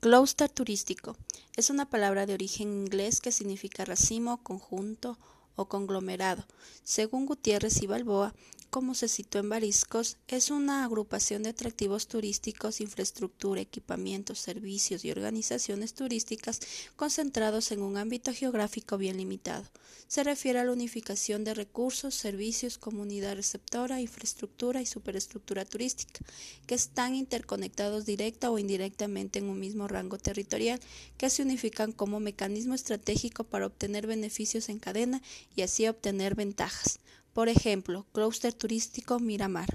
Clúster turístico es una palabra de origen inglés que significa racimo, conjunto o conglomerado. Según Gutiérrez y Balboa, como se citó en Bariscos, es una agrupación de atractivos turísticos, infraestructura, equipamientos, servicios y organizaciones turísticas concentrados en un ámbito geográfico bien limitado. Se refiere a la unificación de recursos, servicios, comunidad receptora, infraestructura y superestructura turística, que están interconectados directa o indirectamente en un mismo rango territorial, que se unifican como mecanismo estratégico para obtener beneficios en cadena y así obtener ventajas. Por ejemplo, clúster turístico Miramar.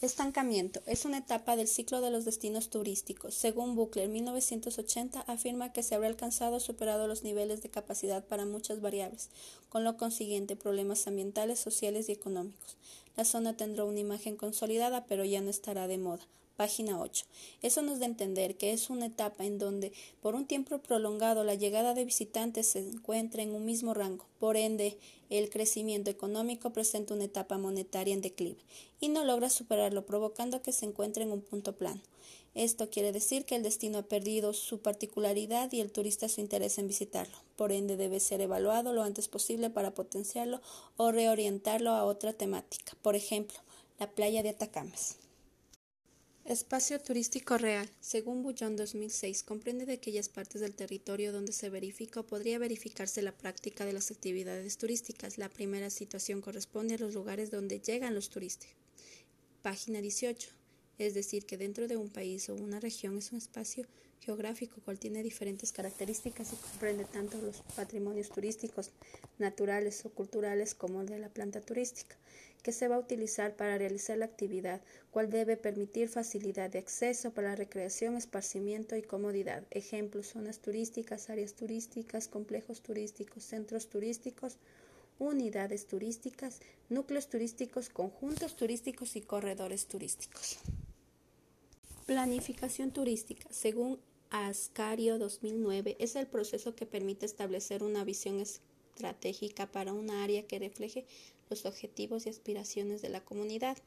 Estancamiento es una etapa del ciclo de los destinos turísticos. Según Buckler, 1980 afirma que se habrá alcanzado o superado los niveles de capacidad para muchas variables, con lo consiguiente problemas ambientales, sociales y económicos. La zona tendrá una imagen consolidada, pero ya no estará de moda. Página 8. Eso nos da a entender que es una etapa en donde por un tiempo prolongado la llegada de visitantes se encuentra en un mismo rango. Por ende, el crecimiento económico presenta una etapa monetaria en declive y no logra superarlo, provocando que se encuentre en un punto plano. Esto quiere decir que el destino ha perdido su particularidad y el turista su interés en visitarlo. Por ende, debe ser evaluado lo antes posible para potenciarlo o reorientarlo a otra temática. Por ejemplo, la playa de Atacames. Espacio turístico real. Según Bullón 2006, comprende de aquellas partes del territorio donde se verifica o podría verificarse la práctica de las actividades turísticas. La primera situación corresponde a los lugares donde llegan los turistas. Página 18. Es decir, que dentro de un país o una región es un espacio geográfico cual tiene diferentes características y comprende tanto los patrimonios turísticos naturales o culturales como de la planta turística que se va a utilizar para realizar la actividad, cual debe permitir facilidad de acceso para la recreación, esparcimiento y comodidad. Ejemplos, zonas turísticas, áreas turísticas, complejos turísticos, centros turísticos, unidades turísticas, núcleos turísticos, conjuntos turísticos y corredores turísticos. Planificación turística. Según Ascario 2009, es el proceso que permite establecer una visión estratégica para una área que refleje los objetivos y aspiraciones de la comunidad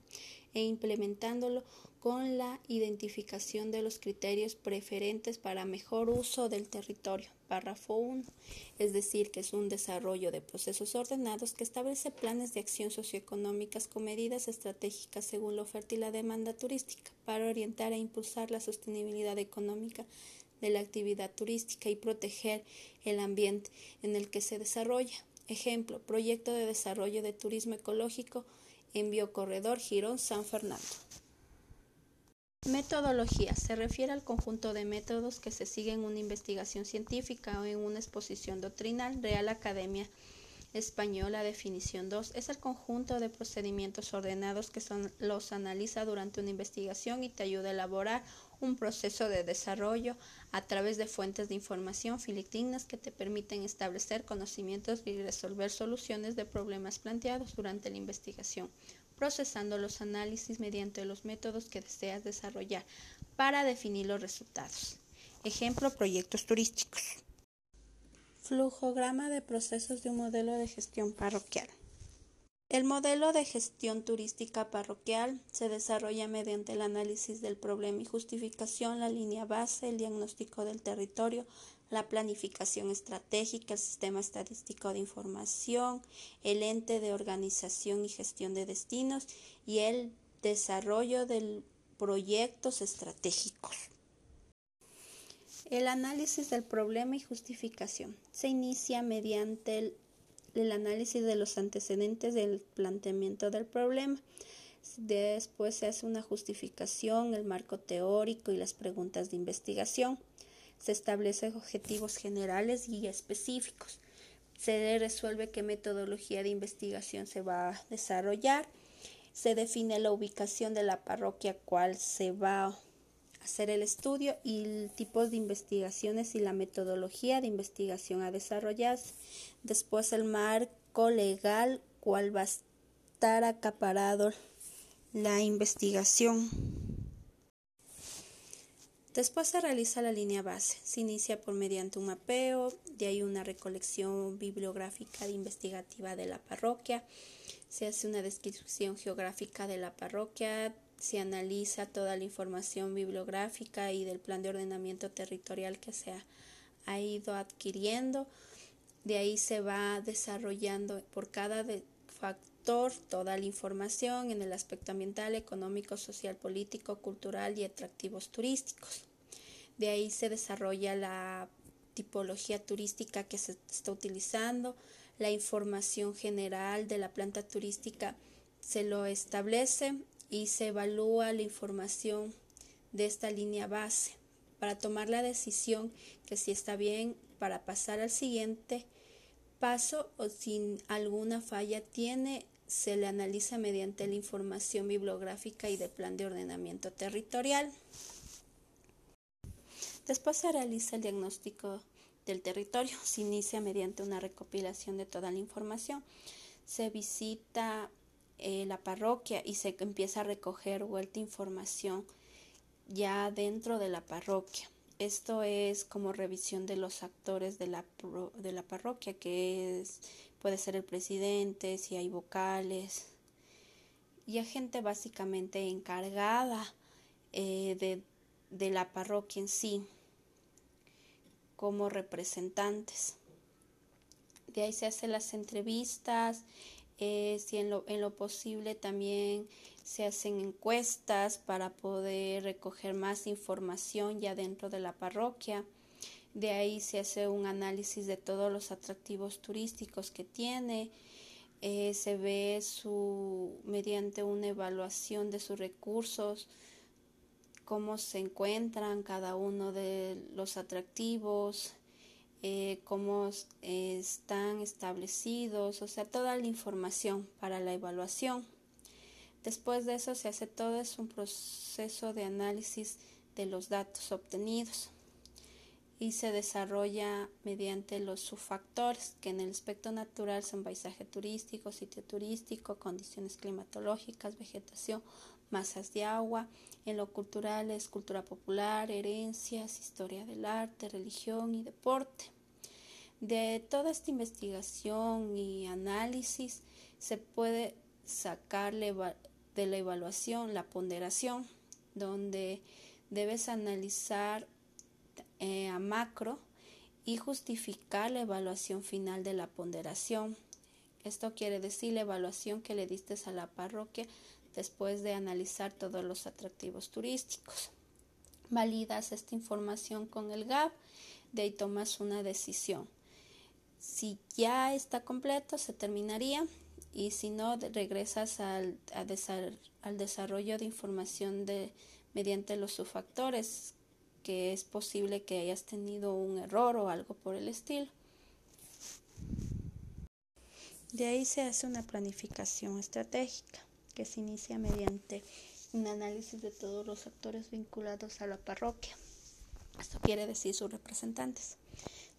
e implementándolo con la identificación de los criterios preferentes para mejor uso del territorio. Párrafo 1. Es decir, que es un desarrollo de procesos ordenados que establece planes de acción socioeconómicas con medidas estratégicas según la oferta y la demanda turística para orientar e impulsar la sostenibilidad económica de la actividad turística y proteger el ambiente en el que se desarrolla. Ejemplo, proyecto de desarrollo de turismo ecológico en Biocorredor Girón San Fernando. Metodología. Se refiere al conjunto de métodos que se siguen en una investigación científica o en una exposición doctrinal. Real Academia Española, definición 2, es el conjunto de procedimientos ordenados que los analiza durante una investigación y te ayuda a elaborar un proceso de desarrollo a través de fuentes de información filigdignas que te permiten establecer conocimientos y resolver soluciones de problemas planteados durante la investigación, procesando los análisis mediante los métodos que deseas desarrollar para definir los resultados. Ejemplo, proyectos turísticos. Flujograma de procesos de un modelo de gestión parroquial. El modelo de gestión turística parroquial se desarrolla mediante el análisis del problema y justificación, la línea base, el diagnóstico del territorio, la planificación estratégica, el sistema estadístico de información, el ente de organización y gestión de destinos y el desarrollo de proyectos estratégicos. El análisis del problema y justificación se inicia mediante el análisis de los antecedentes del planteamiento del problema. Después se hace una justificación, el marco teórico y las preguntas de investigación. Se establecen objetivos generales y específicos. Se resuelve qué metodología de investigación se va a desarrollar. Se define la ubicación de la parroquia cual se va a hacer el estudio y el tipo de investigaciones y la metodología de investigación a desarrollarse. Después el marco legal, cuál va a estar acaparado la investigación. Después se realiza la línea base. Se inicia por mediante un mapeo, de ahí una recolección bibliográfica investigativa de la parroquia. Se hace una descripción geográfica de la parroquia, se analiza toda la información bibliográfica y del plan de ordenamiento territorial que se ha, ido adquiriendo. De ahí se va desarrollando por cada factor toda la información en el aspecto ambiental, económico, social, político, cultural y atractivos turísticos. De ahí se desarrolla la tipología turística que se está utilizando, la información general de la planta turística se lo establece y se evalúa la información de esta línea base para tomar la decisión que si está bien para pasar al siguiente paso o si alguna falla tiene se le analiza mediante la información bibliográfica y de plan de ordenamiento territorial. Después se realiza el diagnóstico del territorio. Se inicia mediante una recopilación de toda la información. Se visita eh, la parroquia y se empieza a recoger vuelta información ya dentro de la parroquia. Esto es como revisión de los actores de la, de la parroquia, que es, puede ser el presidente, si hay vocales, y gente básicamente encargada eh, de, de la parroquia en sí, como representantes. De ahí se hacen las entrevistas, eh, si en lo, en lo posible también se hacen encuestas para poder recoger más información ya dentro de la parroquia. De ahí se hace un análisis de todos los atractivos turísticos que tiene. Eh, se ve su mediante una evaluación de sus recursos, cómo se encuentran cada uno de los atractivos, eh, cómo están establecidos, o sea, toda la información para la evaluación. Después de eso se hace todo es un proceso de análisis de los datos obtenidos y se desarrolla mediante los subfactores que en el aspecto natural son paisaje turístico, sitio turístico, condiciones climatológicas, vegetación, masas de agua, en lo cultural es cultura popular, herencias, historia del arte, religión y deporte. De toda esta investigación y análisis se puede sacar de la evaluación la ponderación, donde debes analizar eh, a macro y justificar la evaluación final de la ponderación. Esto quiere decir la evaluación que le diste a la parroquia después de analizar todos los atractivos turísticos. Validas esta información con el GAP, de ahí tomas una decisión. Si ya está completo, se terminaría y si no, regresas al, desarrollo de información de, mediante los subfactores, que es posible que hayas tenido un error o algo por el estilo. De ahí se hace una planificación estratégica que se inicia mediante un análisis de todos los actores vinculados a la parroquia. Esto quiere decir sus representantes.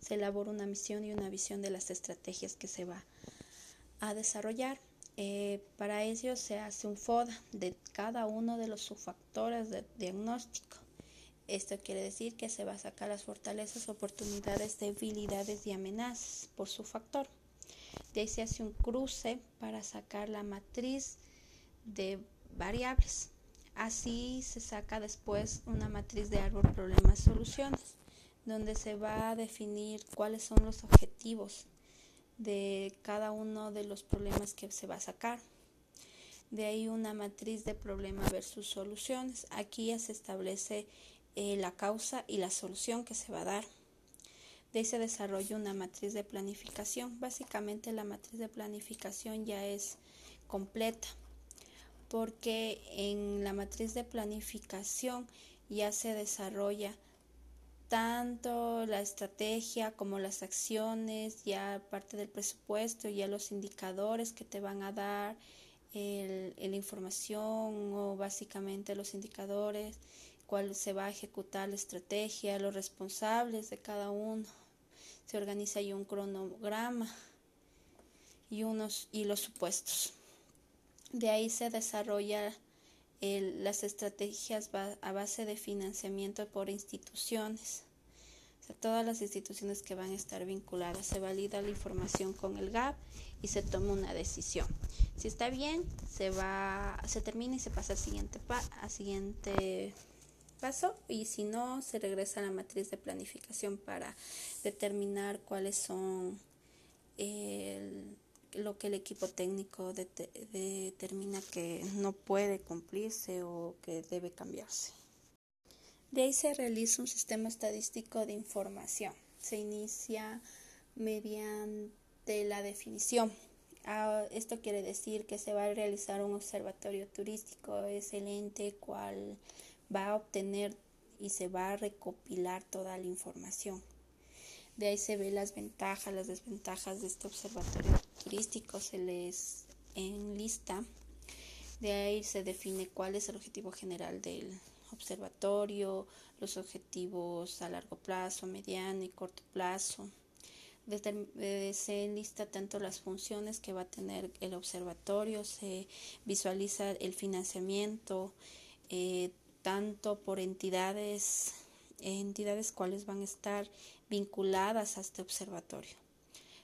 Se elabora una misión y una visión de las estrategias que se va a desarrollar. Eh, para ello se hace un FODA de cada uno de los subfactores de diagnóstico. Esto quiere decir que se va a sacar las fortalezas, oportunidades, debilidades y amenazas por su factor. De ahí se hace un cruce para sacar la matriz de variables. Así se saca después una matriz de árbol problemas soluciones, donde se va a definir cuáles son los objetivos de cada uno de los problemas que se va a sacar. De ahí una matriz de problema versus soluciones. Aquí ya se establece eh, la causa y la solución que se va a dar. De ahí se desarrolla una matriz de planificación. Básicamente la matriz de planificación ya es completa porque en la matriz de planificación ya se desarrolla tanto la estrategia como las acciones, ya parte del presupuesto, ya los indicadores que te van a dar, la información o básicamente los indicadores, cuál se va a ejecutar la estrategia, los responsables de cada uno. Se organiza ahí un cronograma y, unos, y los supuestos. De ahí se desarrolla las estrategias a base de financiamiento por instituciones. todas las instituciones que van a estar vinculadas. Se valida la información con el GAP y se toma una decisión. Si está bien, se va, se termina y se pasa al siguiente, pa al siguiente paso y si no, se regresa a la matriz de planificación para determinar cuáles son lo que el equipo técnico determina que no puede cumplirse o que debe cambiarse. De ahí se realiza un sistema estadístico de información. Se inicia mediante la definición. Ah, esto quiere decir que se va a realizar un observatorio turístico, es el ente cual va a obtener y se va a recopilar toda la información. De ahí se ve las ventajas, las desventajas de este observatorio turístico, se les enlista. De ahí se define cuál es el objetivo general del observatorio, los objetivos a largo plazo, mediano y corto plazo. Eh, se enlista tanto las funciones que va a tener el observatorio, se visualiza el financiamiento, eh, tanto por entidades, entidades cuales van a estar vinculadas a este observatorio.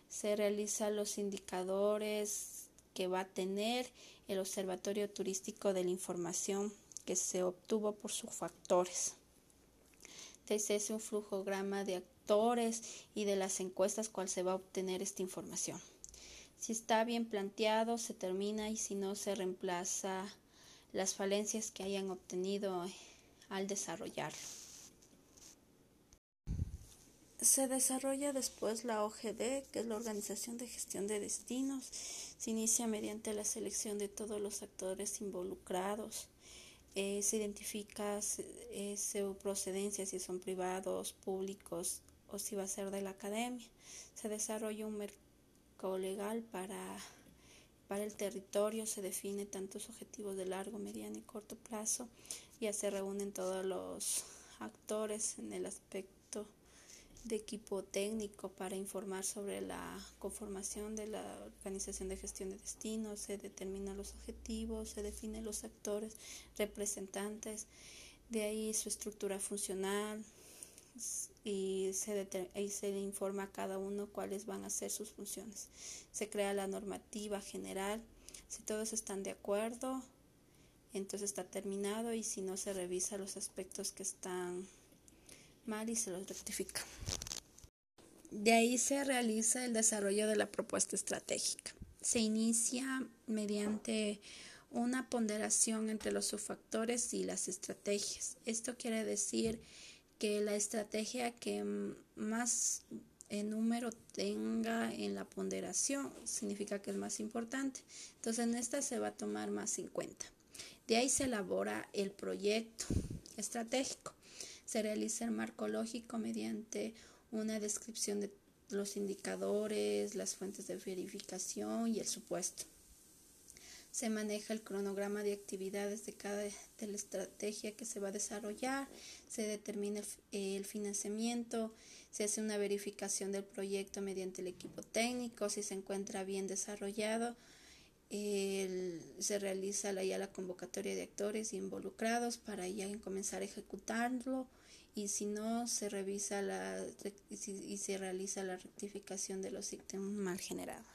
Se realizan los indicadores que va a tener el Observatorio Turístico de la Información que se obtuvo por sus factores. Se hace un flujograma de actores y de las encuestas cual se va a obtener esta información. Si está bien planteado, se termina y si no, se reemplaza las falencias que hayan obtenido al desarrollarlo. Se desarrolla después la OGD, que es la Organización de Gestión de Destinos. Se inicia mediante la selección de todos los actores involucrados. Eh, se identifica eh, su procedencia, si son privados, públicos o si va a ser de la academia. Se desarrolla un mercado legal para, para el territorio, se define tantos objetivos de largo, mediano y corto plazo. Ya se reúnen todos los actores en el aspecto de equipo técnico para informar sobre la conformación de la organización de gestión de destinos, se determinan los objetivos, se definen los actores representantes, de ahí su estructura funcional y se, y se informa a cada uno cuáles van a ser sus funciones. Se crea la normativa general, si todos están de acuerdo, entonces está terminado y si no se revisa los aspectos que están mal y se los rectifica. De ahí se realiza el desarrollo de la propuesta estratégica. Se inicia mediante una ponderación entre los subfactores y las estrategias. Esto quiere decir que la estrategia que más número tenga en la ponderación significa que es más importante. Entonces en esta se va a tomar más en cuenta. De ahí se elabora el proyecto estratégico se realiza el marco lógico mediante una descripción de los indicadores, las fuentes de verificación y el supuesto. Se maneja el cronograma de actividades de cada de la estrategia que se va a desarrollar, se determina el financiamiento, se hace una verificación del proyecto mediante el equipo técnico, si se encuentra bien desarrollado, se realiza la, ya la convocatoria de actores involucrados para ya comenzar a ejecutarlo y si no se revisa la y se realiza la rectificación de los ítems mal generados.